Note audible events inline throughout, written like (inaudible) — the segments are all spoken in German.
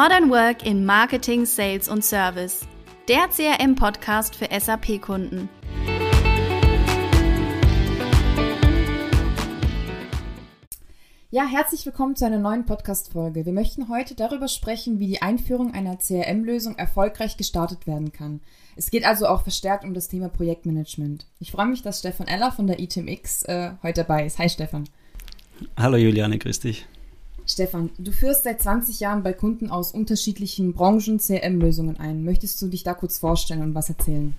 Modern Work in Marketing, Sales und Service. Der CRM-Podcast für SAP-Kunden. Ja, herzlich willkommen zu einer neuen Podcast-Folge. Wir möchten heute darüber sprechen, wie die Einführung einer CRM-Lösung erfolgreich gestartet werden kann. Es geht also auch verstärkt um das Thema Projektmanagement. Ich freue mich, dass Stefan Eller von der ITMX äh, heute dabei ist. Hi Stefan. Hallo Juliane, grüß dich. Stefan, du führst seit 20 Jahren bei Kunden aus unterschiedlichen Branchen CRM-Lösungen ein. Möchtest du dich da kurz vorstellen und was erzählen?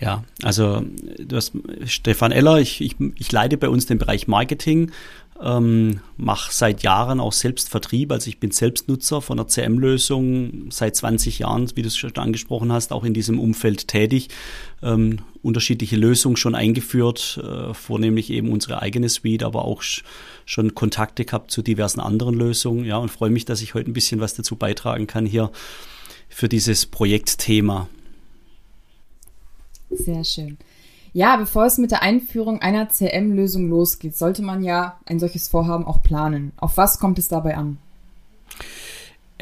Ja, also du hast Stefan Eller, ich, ich, ich leite bei uns den Bereich Marketing ähm, mache seit Jahren auch selbst Vertrieb, also ich bin Selbstnutzer von einer CM-Lösung, seit 20 Jahren, wie du es schon angesprochen hast, auch in diesem Umfeld tätig, ähm, unterschiedliche Lösungen schon eingeführt, äh, vornehmlich eben unsere eigene Suite, aber auch schon Kontakte gehabt zu diversen anderen Lösungen, ja, und freue mich, dass ich heute ein bisschen was dazu beitragen kann hier für dieses Projektthema. Sehr schön. Ja, bevor es mit der Einführung einer CM-Lösung losgeht, sollte man ja ein solches Vorhaben auch planen. Auf was kommt es dabei an?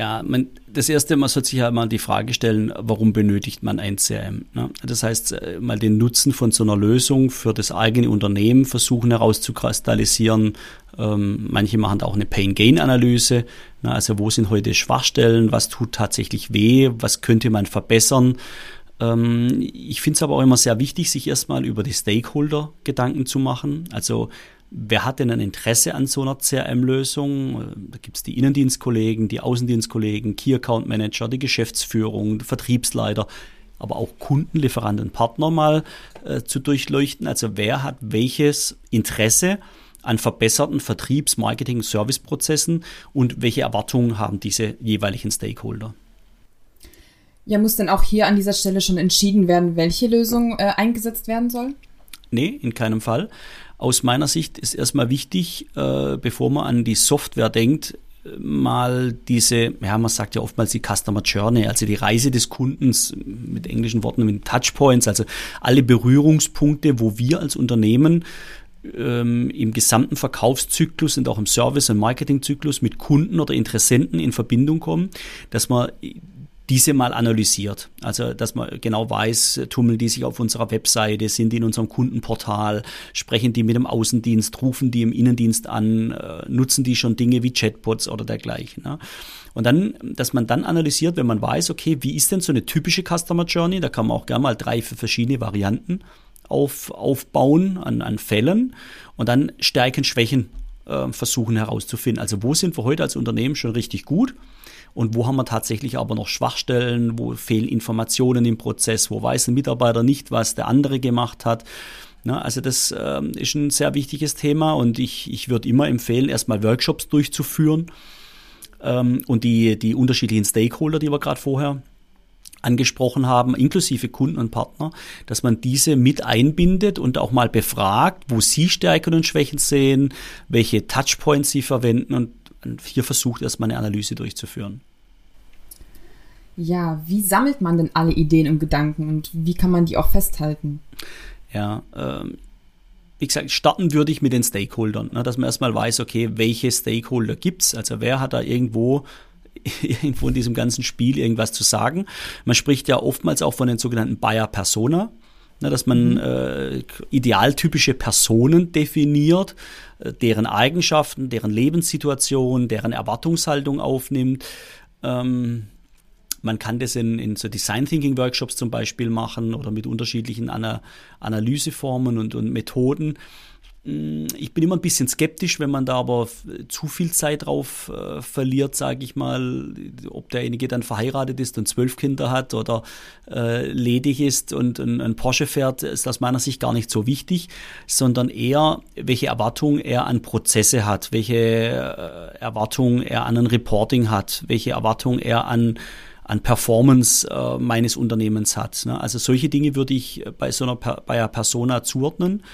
Ja, man, das erste, man sollte sich ja mal die Frage stellen, warum benötigt man ein CRM? Ne? Das heißt, äh, mal den Nutzen von so einer Lösung für das eigene Unternehmen versuchen herauszukristallisieren. Ähm, manche machen da auch eine Pain-Gain-Analyse. Ne? Also wo sind heute Schwachstellen? Was tut tatsächlich weh? Was könnte man verbessern? Ähm, ich finde es aber auch immer sehr wichtig, sich erstmal über die Stakeholder Gedanken zu machen. Also wer hat denn ein Interesse an so einer CRM-Lösung? Da gibt es die Innendienstkollegen, die Außendienstkollegen, Key Account Manager, die Geschäftsführung, Vertriebsleiter, aber auch Kunden, Lieferanten, Partner mal äh, zu durchleuchten. Also wer hat welches Interesse an verbesserten Vertriebs-, Marketing-, Serviceprozessen und welche Erwartungen haben diese jeweiligen Stakeholder? Ja, muss denn auch hier an dieser Stelle schon entschieden werden, welche Lösung äh, eingesetzt werden soll? Nee, in keinem Fall. Aus meiner Sicht ist erstmal wichtig, äh, bevor man an die Software denkt, mal diese, ja, man sagt ja oftmals die Customer Journey, also die Reise des Kundens mit englischen Worten, mit Touchpoints, also alle Berührungspunkte, wo wir als Unternehmen ähm, im gesamten Verkaufszyklus und auch im Service- und Marketingzyklus mit Kunden oder Interessenten in Verbindung kommen, dass man diese mal analysiert. Also, dass man genau weiß, tummeln die sich auf unserer Webseite, sind die in unserem Kundenportal, sprechen die mit dem Außendienst, rufen die im Innendienst an, äh, nutzen die schon Dinge wie Chatbots oder dergleichen. Ne? Und dann, dass man dann analysiert, wenn man weiß, okay, wie ist denn so eine typische Customer Journey? Da kann man auch gerne mal drei verschiedene Varianten auf, aufbauen an, an Fällen und dann Stärken, Schwächen äh, versuchen herauszufinden. Also wo sind wir heute als Unternehmen schon richtig gut? Und wo haben wir tatsächlich aber noch Schwachstellen, wo fehlen Informationen im Prozess, wo weiß ein Mitarbeiter nicht, was der andere gemacht hat. Na, also das ähm, ist ein sehr wichtiges Thema und ich, ich würde immer empfehlen, erstmal Workshops durchzuführen ähm, und die, die unterschiedlichen Stakeholder, die wir gerade vorher angesprochen haben, inklusive Kunden und Partner, dass man diese mit einbindet und auch mal befragt, wo sie Stärken und Schwächen sehen, welche Touchpoints sie verwenden und hier versucht, erstmal eine Analyse durchzuführen. Ja, wie sammelt man denn alle Ideen und Gedanken und wie kann man die auch festhalten? Ja, ähm, wie gesagt, starten würde ich mit den Stakeholdern, ne, dass man erstmal weiß, okay, welche Stakeholder gibt's, also wer hat da irgendwo (laughs) irgendwo in diesem ganzen Spiel irgendwas zu sagen. Man spricht ja oftmals auch von den sogenannten Buyer Persona ne, dass man mhm. äh, idealtypische Personen definiert, äh, deren Eigenschaften, deren Lebenssituation, deren Erwartungshaltung aufnimmt. Ähm, man kann das in, in so Design Thinking Workshops zum Beispiel machen oder mit unterschiedlichen Ana Analyseformen und, und Methoden. Mm, ich bin immer ein bisschen skeptisch, wenn man da aber zu viel Zeit drauf äh, verliert, sage ich mal, ob derjenige dann verheiratet ist und zwölf Kinder hat oder äh, ledig ist und ein, ein, Porsche fährt, ist aus meiner Sicht gar nicht so wichtig, sondern eher, welche Erwartungen er an Prozesse hat, welche äh, Erwartungen er an ein Reporting hat, welche Erwartungen er an an Performance äh, meines Unternehmens hat. Ne? Also solche Dinge würde ich bei so einer bei einer Persona zuordnen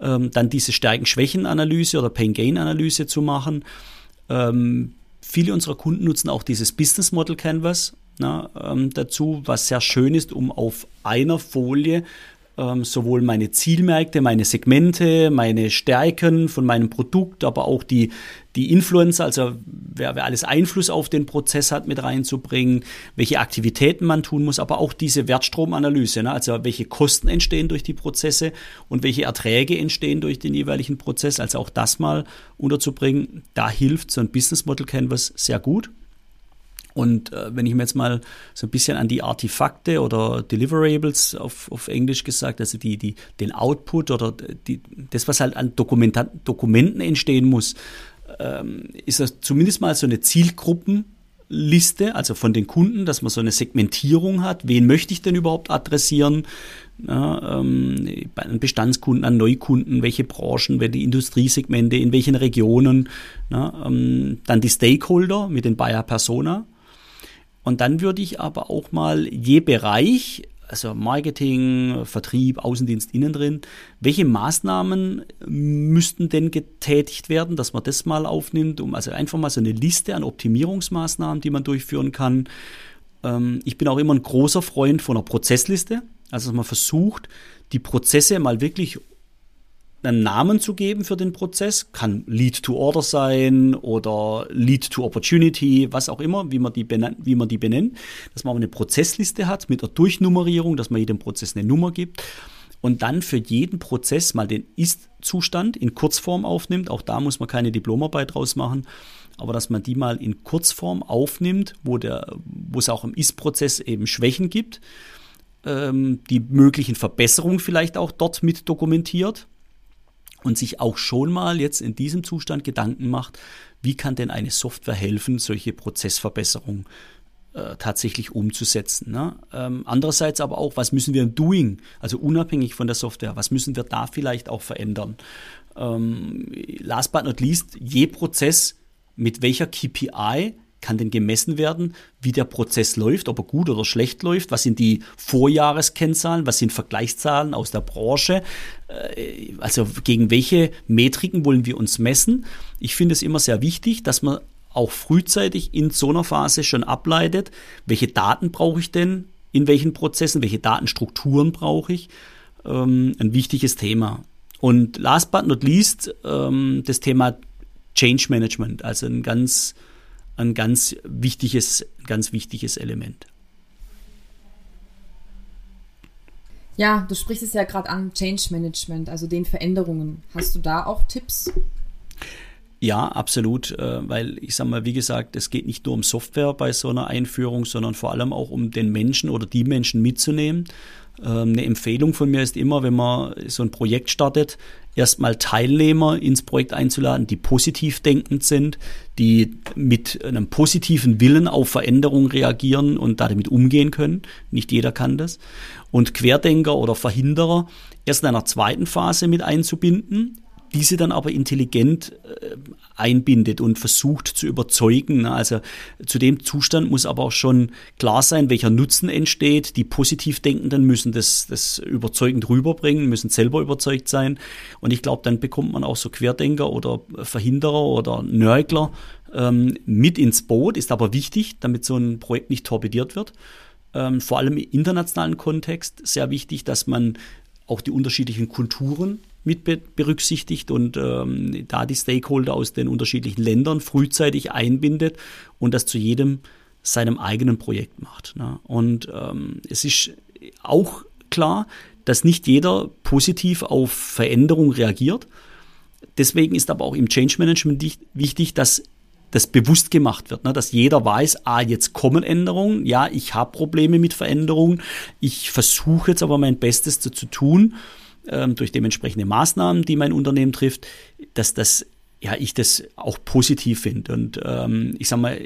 ähm, dann diese Stärken-Schwächen-Analyse oder Pain-Gain-Analyse zu machen. Ähm, viele unserer Kunden nutzen auch dieses Business Model Canvas na, ähm, dazu, was sehr schön ist, um auf einer Folie ähm, sowohl meine Zielmärkte, meine Segmente, meine Stärken von meinem Produkt, aber auch die, die Influencer, also wer, wer alles Einfluss auf den Prozess hat, mit reinzubringen, welche Aktivitäten man tun muss, aber auch diese Wertstromanalyse, ne? also welche Kosten entstehen durch die Prozesse und welche Erträge entstehen durch den jeweiligen Prozess, also auch das mal unterzubringen, da hilft so ein Business Model Canvas sehr gut. Und äh, wenn ich mir jetzt mal so ein bisschen an die Artefakte oder Deliverables auf, auf Englisch gesagt, also die, die, den Output oder die, das, was halt an Dokumenta Dokumenten entstehen muss, ähm, ist das zumindest mal so eine Zielgruppenliste, also von den Kunden, dass man so eine Segmentierung hat. Wen möchte ich denn überhaupt adressieren? Ja, ähm, den Bestandskunden, an Neukunden, welche Branchen, welche Industriesegmente, in welchen Regionen. Ja, ähm, dann die Stakeholder mit den Bayer Persona. Und dann würde ich aber auch mal je Bereich, also Marketing, Vertrieb, Außendienst, innen drin, welche Maßnahmen müssten denn getätigt werden, dass man das mal aufnimmt, um also einfach mal so eine Liste an Optimierungsmaßnahmen, die man durchführen kann. Ähm, ich bin auch immer ein großer Freund von einer Prozessliste, also dass man versucht, die Prozesse mal wirklich einen Namen zu geben für den Prozess. Kann Lead to Order sein oder Lead to Opportunity, was auch immer, wie man die, benennt, wie man die benennt. Dass man eine Prozessliste hat mit der Durchnummerierung, dass man jedem Prozess eine Nummer gibt. Und dann für jeden Prozess mal den Ist-Zustand in Kurzform aufnimmt. Auch da muss man keine Diplomarbeit draus machen. Aber dass man die mal in Kurzform aufnimmt, wo, der, wo es auch im Ist-Prozess eben Schwächen gibt, ähm, die möglichen Verbesserungen vielleicht auch dort mit dokumentiert und sich auch schon mal jetzt in diesem Zustand Gedanken macht, wie kann denn eine Software helfen, solche Prozessverbesserungen äh, tatsächlich umzusetzen. Ne? Ähm, andererseits aber auch, was müssen wir im Doing, also unabhängig von der Software, was müssen wir da vielleicht auch verändern? Ähm, last but not least, je Prozess mit welcher KPI kann denn gemessen werden, wie der Prozess läuft, ob er gut oder schlecht läuft, was sind die Vorjahreskennzahlen, was sind Vergleichszahlen aus der Branche, äh, also gegen welche Metriken wollen wir uns messen. Ich finde es immer sehr wichtig, dass man auch frühzeitig in so einer Phase schon ableitet, welche Daten brauche ich denn, in welchen Prozessen, welche Datenstrukturen brauche ich. Ähm, ein wichtiges Thema. Und last but not least ähm, das Thema Change Management, also ein ganz ein ganz wichtiges, ganz wichtiges Element. Ja, du sprichst es ja gerade an, Change Management, also den Veränderungen. Hast du da auch Tipps? Ja, absolut, äh, weil ich sage mal, wie gesagt, es geht nicht nur um Software bei so einer Einführung, sondern vor allem auch um den Menschen oder die Menschen mitzunehmen. Ähm, eine Empfehlung von mir ist immer, wenn man so ein Projekt startet, erstmal Teilnehmer ins Projekt einzuladen, die positiv denkend sind, die mit einem positiven Willen auf Veränderungen reagieren und damit umgehen können. Nicht jeder kann das. Und Querdenker oder Verhinderer erst in einer zweiten Phase mit einzubinden, diese dann aber intelligent äh, einbindet und versucht zu überzeugen. Also zu dem Zustand muss aber auch schon klar sein, welcher Nutzen entsteht. Die positiv Denkenden müssen das, das überzeugend rüberbringen, müssen selber überzeugt sein. Und ich glaube, dann bekommt man auch so Querdenker oder Verhinderer oder Nörgler ähm, mit ins Boot. Ist aber wichtig, damit so ein Projekt nicht torpediert wird. Ähm, vor allem im internationalen Kontext sehr wichtig, dass man auch die unterschiedlichen Kulturen mit berücksichtigt und ähm, da die Stakeholder aus den unterschiedlichen Ländern frühzeitig einbindet und das zu jedem seinem eigenen Projekt macht. Ne? Und ähm, es ist auch klar, dass nicht jeder positiv auf Veränderung reagiert. Deswegen ist aber auch im Change Management wichtig, dass das bewusst gemacht wird, ne? dass jeder weiß, ah, jetzt kommen Änderungen, ja, ich habe Probleme mit Veränderungen, ich versuche jetzt aber mein Bestes zu, zu tun ähm, durch dementsprechende Maßnahmen, die mein Unternehmen trifft, dass das ja, ich das auch positiv finde. Und ähm, ich sag mal,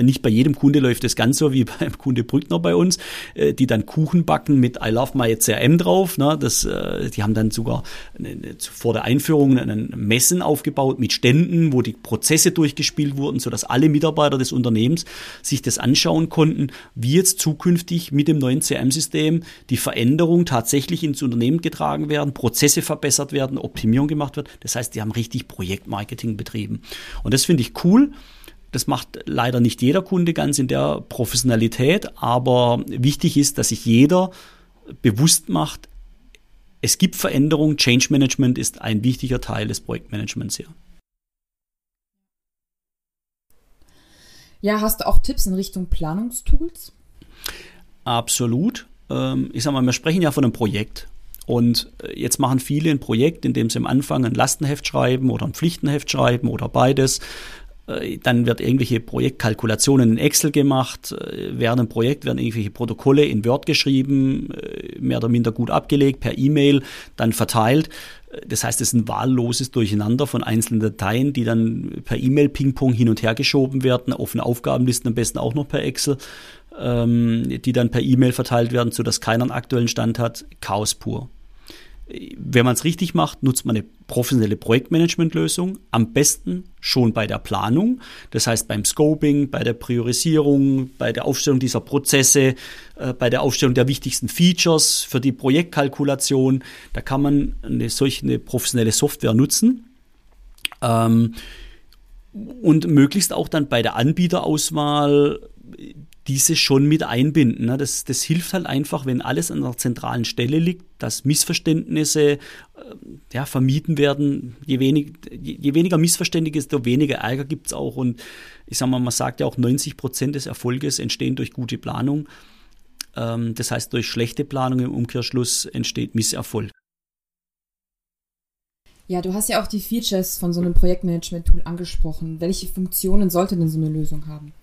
nicht bei jedem Kunde läuft das ganz so wie (laughs) beim Kunde Brückner bei uns, äh, die dann Kuchen backen mit I love my CRM drauf. Ne? Das, äh, die haben dann sogar eine, vor der Einführung einen Messen aufgebaut mit Ständen, wo die Prozesse durchgespielt wurden, sodass alle Mitarbeiter des Unternehmens sich das anschauen konnten, wie jetzt zukünftig mit dem neuen CRM-System die Veränderung tatsächlich ins Unternehmen getragen werden, Prozesse verbessert werden, Optimierung gemacht wird. Das heißt, die haben richtig Projektmarketing Marketing betrieben. Und das finde ich cool. Das macht leider nicht jeder Kunde ganz in der Professionalität, aber wichtig ist, dass sich jeder bewusst macht, es gibt Veränderungen. Change Management ist ein wichtiger Teil des Projektmanagements hier. Ja, hast du auch Tipps in Richtung Planungstools? Absolut. Ähm, ich sag mal, wir sprechen ja von einem Projekt. Und äh, jetzt machen viele ein Projekt, in dem sie am Anfang ein Lastenheft schreiben oder ein Pflichtenheft schreiben oder beides. Äh, dann wird irgendwelche Projektkalkulationen in Excel gemacht. Äh, während dem Projekt werden irgendwelche Protokolle in Word geschrieben, mehr oder minder gut abgelegt, per E-Mail, dann verteilt. Das heißt, es ist ein wahlloses Durcheinander von einzelnen Dateien, die dann per E-Mail Ping-Pong hin und her geschoben werden, offene Aufgabenlisten am besten auch noch per Excel, ähm, die dann per E-Mail verteilt werden, sodass keiner einen aktuellen Stand hat. Chaos pur wenn man es richtig macht, nutzt man eine professionelle Projektmanagementlösung. Am besten schon bei der Planung, das heißt beim Scoping, bei der Priorisierung, bei der Aufstellung dieser Prozesse, äh, bei der Aufstellung der wichtigsten Features für die Projektkalkulation. Da kann man eine solche eine professionelle Software nutzen. Ähm, und möglichst auch dann bei der Anbieterauswahl diese schon mit einbinden. Ne? Das, das hilft halt einfach, wenn alles an einer zentralen Stelle liegt, dass Missverständnisse äh, ja, vermieden werden. Je, wenig, je, je weniger Missverständnisse, desto weniger Ärger gibt es auch. Und ich sage mal, man sagt ja auch, 90 Prozent des Erfolges entstehen durch gute Planung. Ähm, das heißt, durch schlechte Planung im Umkehrschluss entsteht Misserfolg. Ja, du hast ja auch die Features von so einem Projektmanagement-Tool angesprochen. Welche Funktionen sollte denn so eine Lösung haben?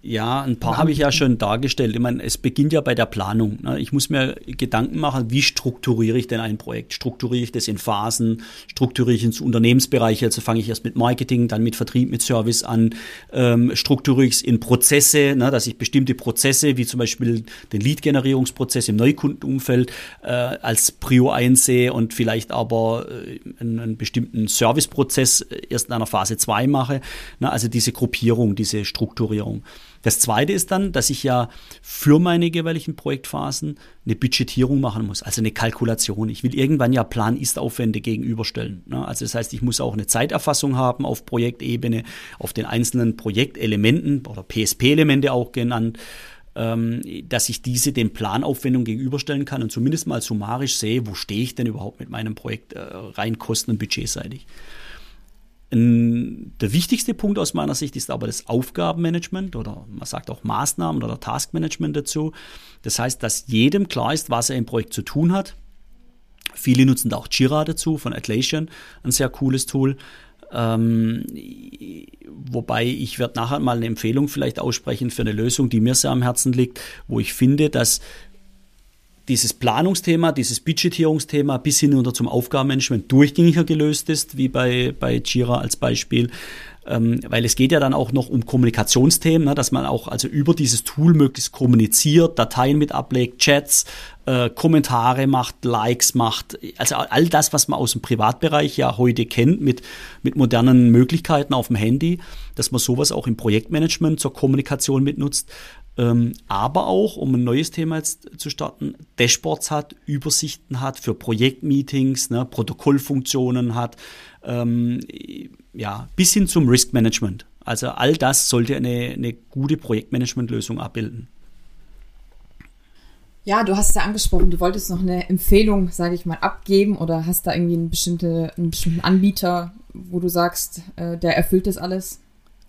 Ja, ein paar habe ich ja schon dargestellt. Ich meine, es beginnt ja bei der Planung. Ne? Ich muss mir Gedanken machen, wie strukturiere ich denn ein Projekt? Strukturiere ich das in Phasen? Strukturiere ich ins Unternehmensbereich? Also fange ich erst mit Marketing, dann mit Vertrieb, mit Service an. Ähm, strukturiere ich es in Prozesse, ne? dass ich bestimmte Prozesse, wie zum Beispiel den Lead-Generierungsprozess im Neukundenumfeld, äh, als Prio einsehe und vielleicht aber äh, einen, einen, bestimmten Serviceprozess erst in einer Phase 2 mache. Ne? Also diese Gruppierung, diese Strukturierung. Das zweite ist dann, dass ich ja für meine jeweiligen Projektphasen eine Budgetierung machen muss, also eine Kalkulation. Ich will irgendwann ja Plan-Ist-Aufwände gegenüberstellen. Ne? Also das heißt, ich muss auch eine Zeiterfassung haben auf Projektebene, auf den einzelnen Projektelementen oder PSP-Elemente auch genannt ähm, dass ich diese den Planaufwendungen gegenüberstellen kann und zumindest mal summarisch sehe, wo stehe ich denn überhaupt mit meinem Projekt äh, rein kosten- und budgetseitig. Der wichtigste Punkt aus meiner Sicht ist aber das Aufgabenmanagement oder man sagt auch Maßnahmen oder Taskmanagement dazu. Das heißt, dass jedem klar ist, was er im Projekt zu tun hat. Viele nutzen da auch Jira dazu von Atlassian, ein sehr cooles Tool. Ähm, wobei ich werde nachher mal eine Empfehlung vielleicht aussprechen für eine Lösung, die mir sehr am Herzen liegt, wo ich finde, dass dieses Planungsthema, dieses Budgetierungsthema bis hinunter zum Aufgabenmanagement durchgängiger gelöst ist, wie bei, bei Jira als Beispiel. Ähm, weil es geht ja dann auch noch um Kommunikationsthemen, ne, dass man auch also über dieses Tool möglichst kommuniziert, Dateien mit ablegt, Chats, äh, Kommentare macht, Likes macht, also all das, was man aus dem Privatbereich ja heute kennt mit, mit modernen Möglichkeiten auf dem Handy, dass man sowas auch im Projektmanagement zur Kommunikation mitnutzt ähm, aber auch, um ein neues Thema jetzt zu starten, Dashboards hat, Übersichten hat für Projektmeetings, ne, Protokollfunktionen hat, ähm, ja, bis hin zum Risk Management. Also all das sollte eine, eine gute Projektmanagementlösung abbilden. Ja, du hast ja angesprochen, du wolltest noch eine Empfehlung, sage ich mal, abgeben oder hast da irgendwie einen, bestimmte, einen bestimmten Anbieter, wo du sagst, äh, der erfüllt das alles?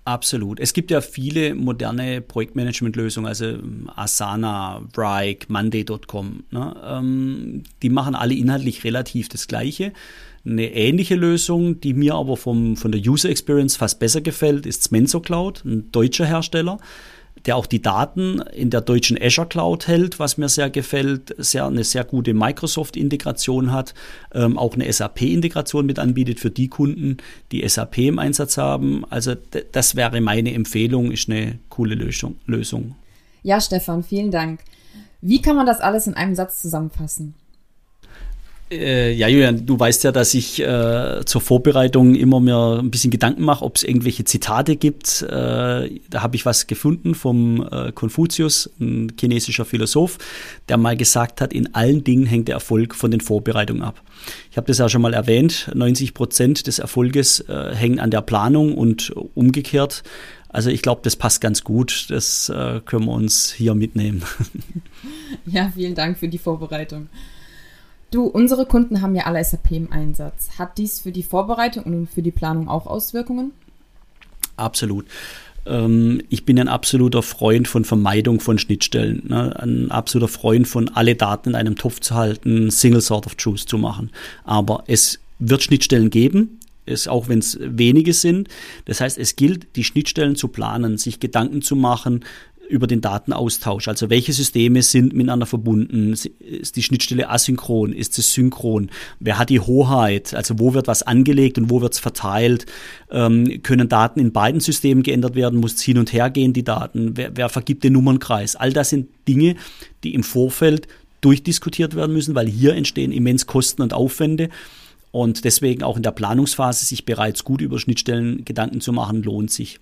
Absolut. Es gibt ja viele moderne Projektmanagement-Lösungen, also ähm, Asana, Vrike, Monday.com. Ne? Ähm, die machen alle inhaltlich relativ das Gleiche. Eine ähnliche Lösung, die mir aber vom, von der User Experience fast besser gefällt, ist Smenso Cloud, ein deutscher Hersteller der auch die Daten in der deutschen Azure Cloud hält, was mir sehr gefällt, sehr, eine sehr gute Microsoft-Integration hat, ähm, auch eine SAP-Integration mit anbietet für die Kunden, die SAP im Einsatz haben. Also das wäre meine Empfehlung, ist eine coole Lösung. Lösung. Ja, Stefan, vielen Dank. Wie kann man das alles in einem Satz zusammenfassen? Äh, ja, Julian, du weißt ja, dass ich äh, zur Vorbereitung immer mir ein bisschen Gedanken mache, ob es irgendwelche Zitate gibt. Äh, da habe ich was gefunden vom äh, Konfuzius, ein chinesischer Philosoph, der mal gesagt hat, in allen Dingen hängt der Erfolg von den Vorbereitungen ab. Ich habe das ja schon mal erwähnt, 90 Prozent des Erfolges äh, hängen an der Planung und umgekehrt. Also ich glaube, das passt ganz gut. Das können wir uns hier mitnehmen. (laughs) Ja, vielen Dank für die Vorbereitung. Du, unsere Kunden haben ja alle SAP im Einsatz. Hat dies für die Vorbereitung und für die Planung auch Auswirkungen? Absolut ähm, ich bin ein absoluter Freund von Vermeidung von Schnittstellen, ne? ein absoluter Freund von alle Daten in einem Topf zu halten, Single Sort of Truth zu machen. Aber es wird Schnittstellen geben, es, auch wenn es wenige sind. Das heißt, es gilt, die Schnittstellen zu planen, sich Gedanken zu machen, über den Datenaustausch. Also welche Systeme sind miteinander verbunden? Ist die Schnittstelle asynchron? Ist es synchron? Wer hat die Hoheit? Also wo wird was angelegt und wo wird es verteilt? Ähm, können Daten in beiden Systemen geändert werden? Muss es hin und her gehen, die Daten? Wer, wer vergibt den Nummernkreis? All das sind Dinge, die im Vorfeld durchdiskutiert werden müssen, weil hier entstehen immens Kosten und Aufwände. Und deswegen auch in der Planungsphase sich bereits gut über Schnittstellen Gedanken zu machen, lohnt sich.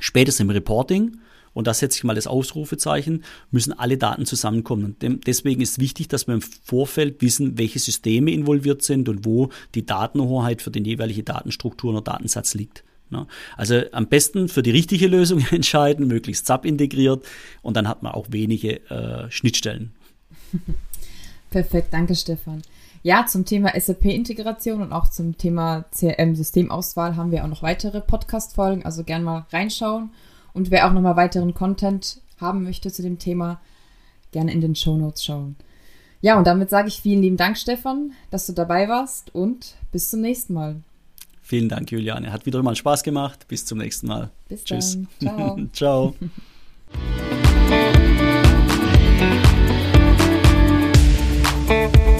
Spätestens im Reporting und da setze ich mal das Ausrufezeichen, müssen alle Daten zusammenkommen. Und deswegen ist wichtig, dass wir im Vorfeld wissen, welche Systeme involviert sind und wo die Datenhoheit für die jeweilige Datenstruktur oder Datensatz liegt. Also am besten für die richtige Lösung (laughs) entscheiden, möglichst SAP integriert und dann hat man auch wenige äh, Schnittstellen. (laughs) Perfekt, danke Stefan. Ja, zum Thema SAP-Integration und auch zum Thema CRM-Systemauswahl haben wir auch noch weitere Podcast-Folgen, also gern mal reinschauen. Und wer auch nochmal weiteren Content haben möchte zu dem Thema, gerne in den Show Notes schauen. Ja, und damit sage ich vielen lieben Dank, Stefan, dass du dabei warst und bis zum nächsten Mal. Vielen Dank, Juliane. Hat wieder mal Spaß gemacht. Bis zum nächsten Mal. Bis Tschüss. dann. Ciao. (laughs) (laughs) Ciao.